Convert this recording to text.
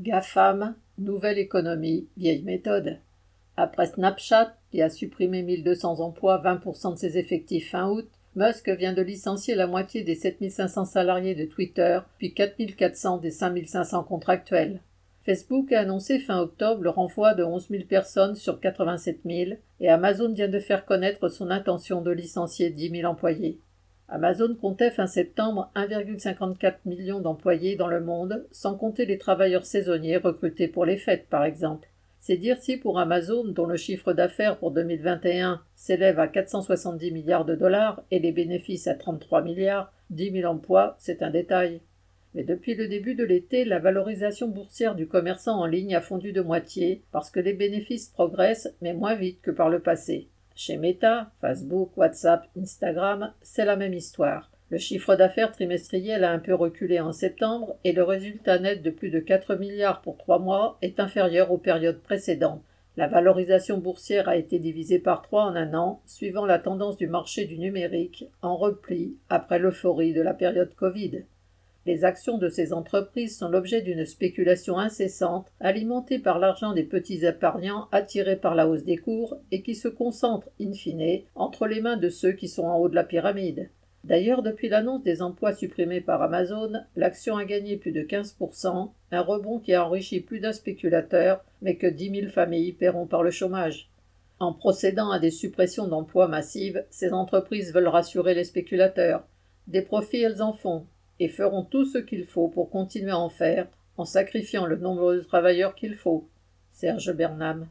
GAFAM, nouvelle économie, vieille méthode. Après Snapchat, qui a supprimé 1200 emplois, 20% de ses effectifs fin août, Musk vient de licencier la moitié des 7500 salariés de Twitter, puis 4400 des 5500 contractuels. Facebook a annoncé fin octobre le renvoi de 11 000 personnes sur 87 000 et Amazon vient de faire connaître son intention de licencier 10 000 employés. Amazon comptait fin septembre 1,54 million d'employés dans le monde, sans compter les travailleurs saisonniers recrutés pour les fêtes par exemple. C'est dire si pour Amazon, dont le chiffre d'affaires pour 2021 s'élève à 470 milliards de dollars et les bénéfices à 33 milliards, 10 000 emplois, c'est un détail. Mais depuis le début de l'été, la valorisation boursière du commerçant en ligne a fondu de moitié parce que les bénéfices progressent, mais moins vite que par le passé. Chez Meta, Facebook, WhatsApp, Instagram, c'est la même histoire. Le chiffre d'affaires trimestriel a un peu reculé en septembre et le résultat net de plus de 4 milliards pour trois mois est inférieur aux périodes précédentes. La valorisation boursière a été divisée par trois en un an, suivant la tendance du marché du numérique, en repli après l'euphorie de la période Covid. Les actions de ces entreprises sont l'objet d'une spéculation incessante, alimentée par l'argent des petits épargnants attirés par la hausse des cours et qui se concentre, in fine, entre les mains de ceux qui sont en haut de la pyramide. D'ailleurs, depuis l'annonce des emplois supprimés par Amazon, l'action a gagné plus de 15%, un rebond qui a enrichi plus d'un spéculateur, mais que 10 000 familles paieront par le chômage. En procédant à des suppressions d'emplois massives, ces entreprises veulent rassurer les spéculateurs. Des profits, elles en font, et feront tout ce qu'il faut pour continuer à en faire, en sacrifiant le nombre de travailleurs qu'il faut. Serge Bernam.